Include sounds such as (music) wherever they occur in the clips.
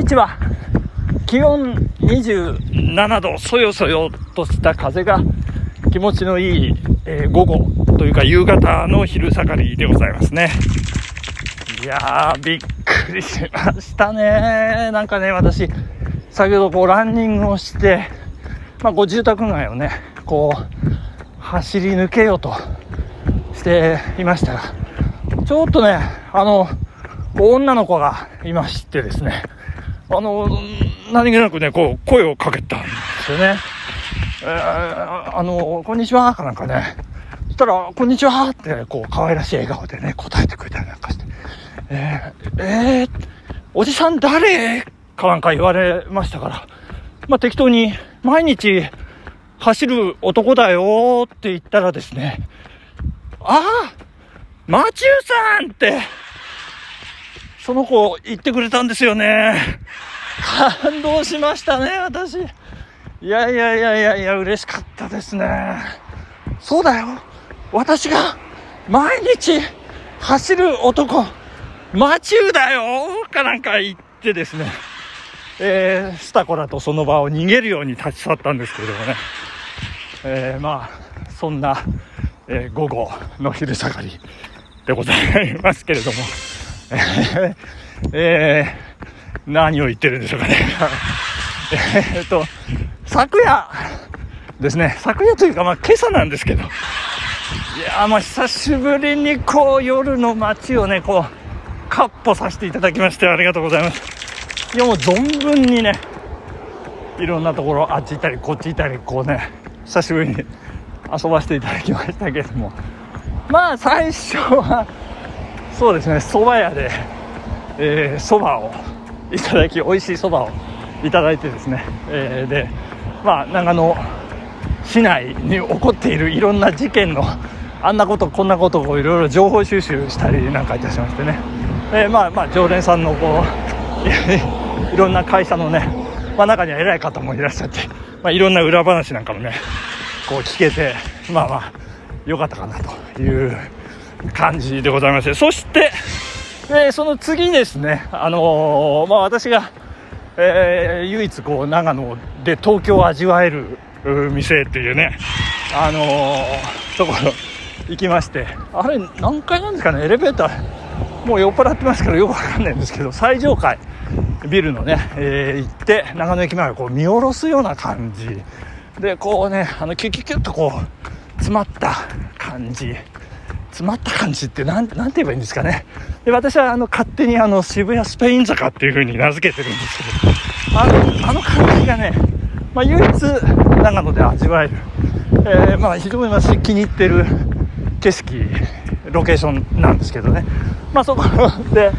日は気温27度、そよそよとした風が気持ちのいい、えー午後というか夕方の昼下がりでございますね。いやー、びっくりしましたね。なんかね、私、先ほどこうランニングをして、まあ、こう住宅街をね、こう、走り抜けようとしていましたら、ちょっとね、あの、女の子がいましてですね、あの、何気なくね、こう、声をかけたんですよね。えーあの、こんにちは、かなんかね。そしたら、こんにちはって、こう、可愛らしい笑顔でね、答えてくれたりなんかして。えー、えー、おじさん誰？かなんか言われましたから、まあ、適当に、毎日、走る男だよって言ったらですね、ああマチューさんって、その子言ってくれたんですよね。感動しましたね、私。いやいやいやいやいや、嬉しかったですね。そうだよ。私が毎日走る男、マチューだよかなんか言ってですね、えー、スタコラとその場を逃げるように立ち去ったんですけれどもね。えー、まあ、そんな、えー午後の昼下がりでございますけれども、(laughs) えーえー何を言ってるんでしょうかね。(laughs) えっと、昨夜ですね、昨夜というか、まあ今朝なんですけど、いやまあ久しぶりにこう夜の街をね、こう、カッ歩させていただきましてありがとうございます。いやもう存分にね、いろんなところあっち行ったりこっち行ったりこうね久しぶりに遊ばせていただきましたけどもまあ最初はそうですね蕎麦屋でえー蕎麦をいただき美味しい蕎麦をいただいてですね、えーでまあ長野市内に起こっているいろんな事件のあんなことこんなことをいろいろ情報収集したりなんかいたしましてね、えーまあまあ常連さんのこう (laughs) いろんな会社のね、まあ、中には偉い方もいらっしゃって、まあ、いろんな裏話なんかもねこう聞けてまあまあ良かったかなという感じでございましてそして、えーその次ですねあのーまあ私が、えー唯一こう長野で東京を味わえる店っていうねあのーところ行きましてあれ何階なんですかねエレベーターもう酔っ払ってますからよくわかんないんですけど最上階ビルのね、えー行って長野駅前をこう見下ろすような感じ。でこうねあのキュキュキュッとこう詰まった感じ。詰まった感じってなんなんて言えばいいんですかね。で私はあの勝手にあの渋谷スペイン坂っていう風に名付けてるんですけど。あのあの感じがね、まあ、唯一長野で味わえる、えーまあ、非常に私気に入ってる景色ロケーションなんですけどね。まあそこで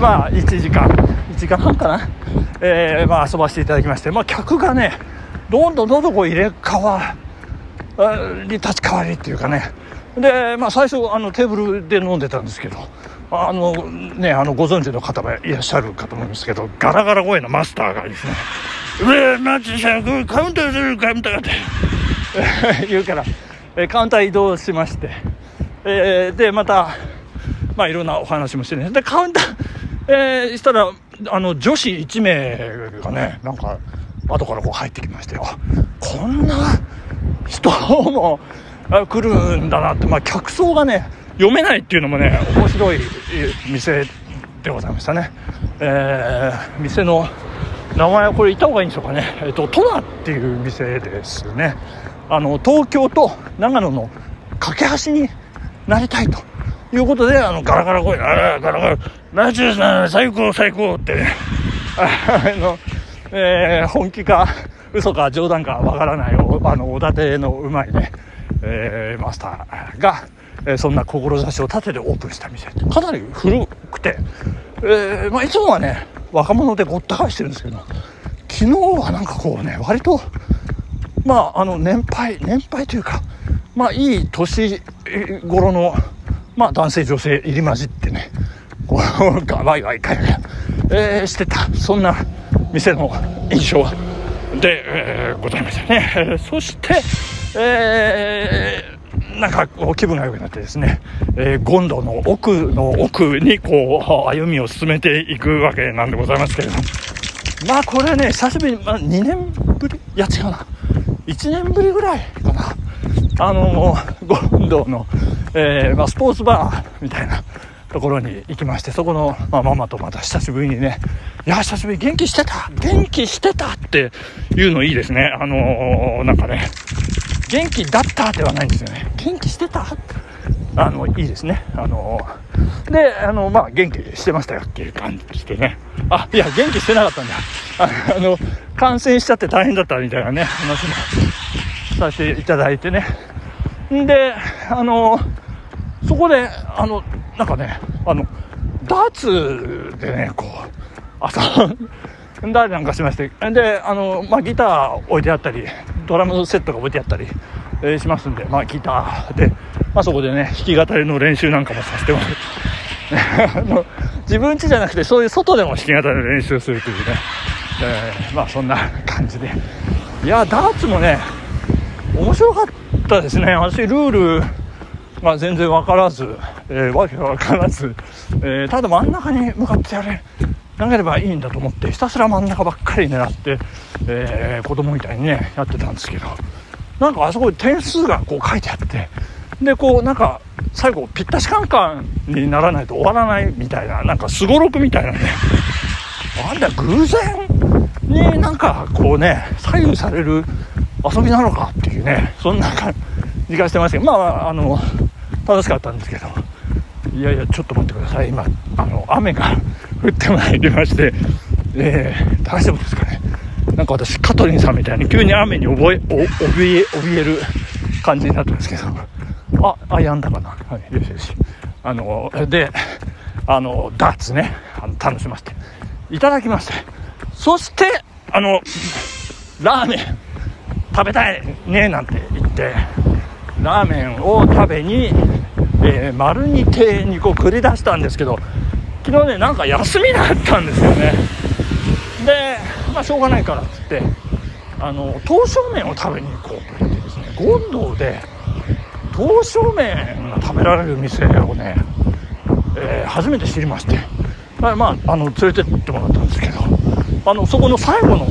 まあ1時間1時間半かな、えーまあ遊ばせていただきまして。まあ客がねどんどんどんどんこう入れ替わり立ち替わりっていうかね。でまあ最初あのテーブルで飲んでたんですけどあのねあのご存知の方がいらっしゃるかと思いますけどガラガラ声のマスターがですね「上マジさんカウンターするカウンター」って (laughs) 言うからえカウンター移動しましてえーでまたまあいろんなお話もしてね。でカウンター、えーしたらあの女子1名がねなんか後からこう入ってきましてあこんな人も来るんだなって、まあ、客層がね読めないっていうのもね面白い店でございましたね、えー店の名前はこれ言った方がいいんでしょうかね。えっとトナっていう店ですね。あの東京と長野の架け橋になりたいということであのガラガラ声で「あガラガラナチュさん最高最高」ってね。(laughs) あの、えー本気か嘘か冗談かわからないおあのおだてのうまいね、えーマスターが、えーそんな志を立ててオープンした店。かなり古くて、えーまあ、いつもはね若者でごった返してるんですけど昨日はなんかこうね割とまああの年配年配というかまあいい年頃のまあ男性女性入り混じってねこう (laughs) ガワイガイガヤガヤ、えーしてた。そんな店の印象はで、えーございましたね、(laughs) そして、えーなんかこう気分が良くなってですね、えー、ゴンドの奥の奥にこう歩みを進めていくわけなんでございますけれども、まあこれね久しぶりに、まあ、2年ぶり？いや違うな。1年ぶりぐらいかな。あのゴンドの、えーまあ、スポーツバーみたいなところに行きましてそこの、まあ、ママとまた久しぶりにね「いや久しぶり元気してた元気してた」っていうのいいですね。あのー、なんかね元気だったではないんですよね。元気してた？あのいいですね。あのー、であのまあ元気してましたよっていう感じでね。あいや元気してなかったんだ。あの感染しちゃって大変だったみたいなね話もさせていただいてね。であのそこであのなんかね、あの、ダーツでね、こう、遊んだりなんかしまして、で、あの、まあ、ギター置いてあったり、ドラムセットが置いてあったり、えー、しますんで、まあ、ギターで、まあ、そこでね、弾き語りの練習なんかもさせてもらって、(laughs) 自分家じゃなくて、そういう外でも弾き語りの練習するというね、えー、まあ、そんな感じで。いや、ダーツもね、面白かったですね。私、ルール、まあ、全然分からず、えー、わけが分からず、えー、ただ真ん中に向かってやれ投げればいいんだと思ってひたすら真ん中ばっかり狙って、えー、子供みたいにねやってたんですけど。なんかあそこに点数がこう書いてあってでこうなんか最後ぴったしカンカンにならないと終わらないみたいななんかすごろくみたいなね。なんだ偶然になんかこうね左右される遊びなのかっていうねそんな感じがしてましたけど。まああの楽しかったんですけど。いやいやちょっと待ってください。今あの雨が (laughs) 降ってまいりまして。えー、大丈夫ですかね？なんか私カトリンさんみたいに急に雨に覚えお怯え怯える感じになってますけど。ああやんだかな？はいよしよし。あのであのダーツね。あの楽しませて。いただきまして。そしてあのラーメン食べたいねなんて言って。ラーメンを食べに、えー、丸二亭にこう繰り出したんですけど昨日ねなんか休みだったんですよね。でまあしょうがないからっつってあの刀削麺を食べに行こうと言ってですね権堂で刀削麺が食べられる店をね、えー、初めて知りましてまあ、あの連れてってもらったんですけどあのそこの最後の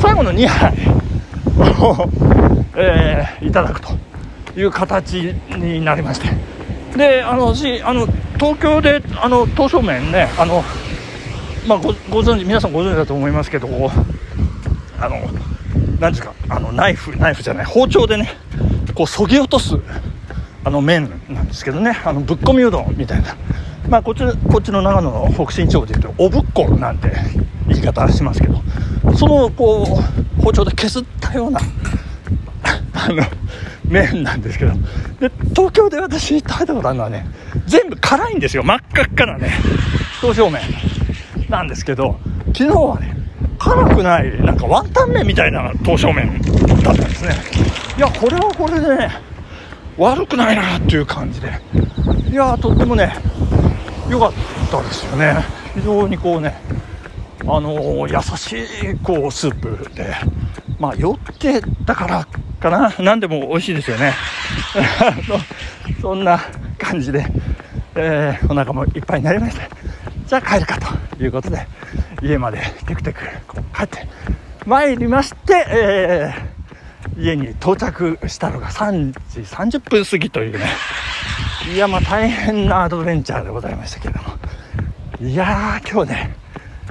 最後の2杯を (laughs) えー、いただくと。いう形になりまして。であの私あの東京であの刀削麺ねあの、まあ、ごご存知皆さんご存知だと思いますけどあの何ですかあのナイフナイフじゃない包丁でねこうそぎ落とすあの麺なんですけどねあのぶっこみうどんみたいな。まあこっちこっちの長野の北新地方でいうとおぶっこなんて言い方しますけどそのこう包丁で削ったようなあの麺なんですけど。で東京で私食べたことあるのはね全部辛いんですよ。真っ赤っかなね。刀削麺なんですけど昨日はね辛くないなんかワンタン麺みたいな刀削麺だったんですね。いやこれはこれでね悪くないなっていう感じで。いやとってもね良かったですよね。非常にこうねあのー、優しいこうスープで。まあ酔ってたからかな？何でも美味しいですよね。(laughs) そんな感じで、えー、お腹もいっぱいになりましてじゃあ帰るかということで家までテクテク帰って参りまして、えー、家に到着したのが3時30分過ぎというね。いやまあ大変なアドベンチャーでございましたけれども。いやー今日ね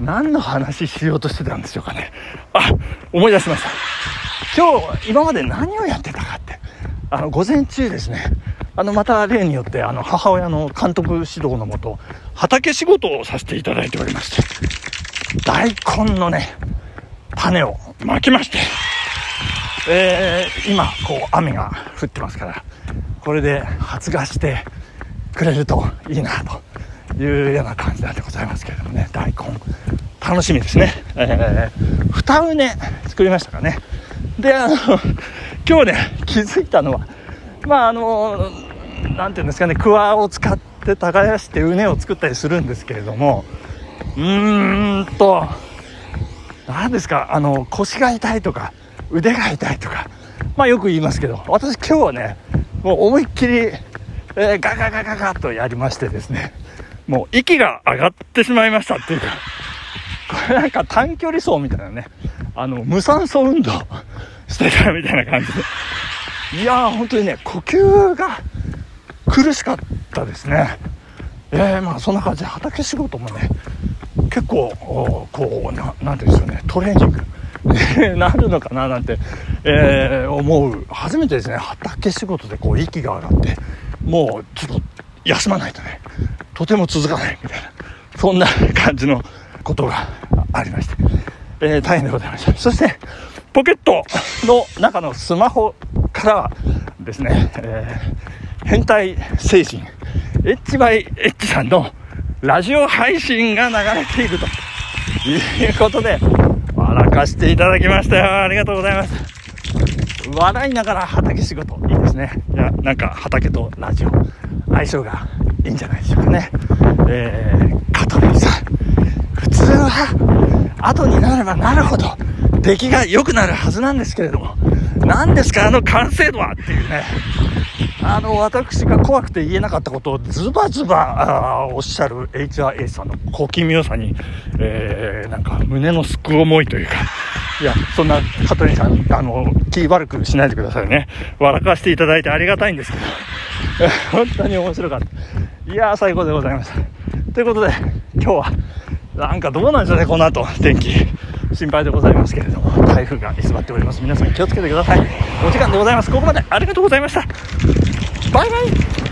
何の話しようとしてたんでしょうかね。あ思い出しました。今日、今まで何をやってたかって、あの、午前中ですね、あの、また例によって、あの、母親の監督指導のもと、畑仕事をさせていただいておりまして、大根のね、種をまきまして、えー、今、こう、雨が降ってますから、これで発芽してくれるといいな、というような感じなんでございますけれどもね、大根、楽しみですね。えー、二畝作りましたかね。で、あの、(laughs) 今日ね、気づいたのは、まあ、あの、なんていうんですかね、クワを使って耕して畝を作ったりするんですけれども、うーんと、何ですか、あの、腰が痛いとか、腕が痛いとか、まあよく言いますけど、私今日はね、もう思いっきり、えー、ガガガガガとやりましてですね、もう息が上がってしまいましたっていうかこ、れなんか短距離走みたいなね、あの、無酸素運動してたみたいな感じで。いやー、本当にね、呼吸が苦しかったですね。えー、まあそんな感じで畑仕事もね、結構、こう、ななんていうんですよね、トレーニング。(laughs) なるのかななんて、えー、思う初めてですね畑仕事でこう息が上がってもうちょっと休まないとねとても続かないみたいなそんな感じのことがありまして、えー、大変でございましたそしてポケットの中のスマホからですね、えー、変態精神エッチバイエッチさんのラジオ配信が流れているということで笑かしていただきましたよ。ありがとうございます。笑いながら畑仕事、いいですね。いや、なんか畑とラジオ、相性がいいんじゃないでしょうかね。えー、香取さん、普通は、後になればなるほど、出来が良くなるはずなんですけれども、何ですかあの完成度はっていうね。あの、私が怖くて言えなかったことをズバズバおっしゃる HRA さんの小気味良さに、えー、なんか胸のすく思いというか、いや、そんな香取さん、あの、気悪くしないでくださいね。笑かしていただいてありがたいんですけど、本当に面白かった。いやー、最高でございました。ということで、今日は、なんかどうなんでしょうね、この後、天気。心配でございますけれども、台風が居座っております。皆さん気をつけてください。お時間でございます。ここまでありがとうございました。バイバイ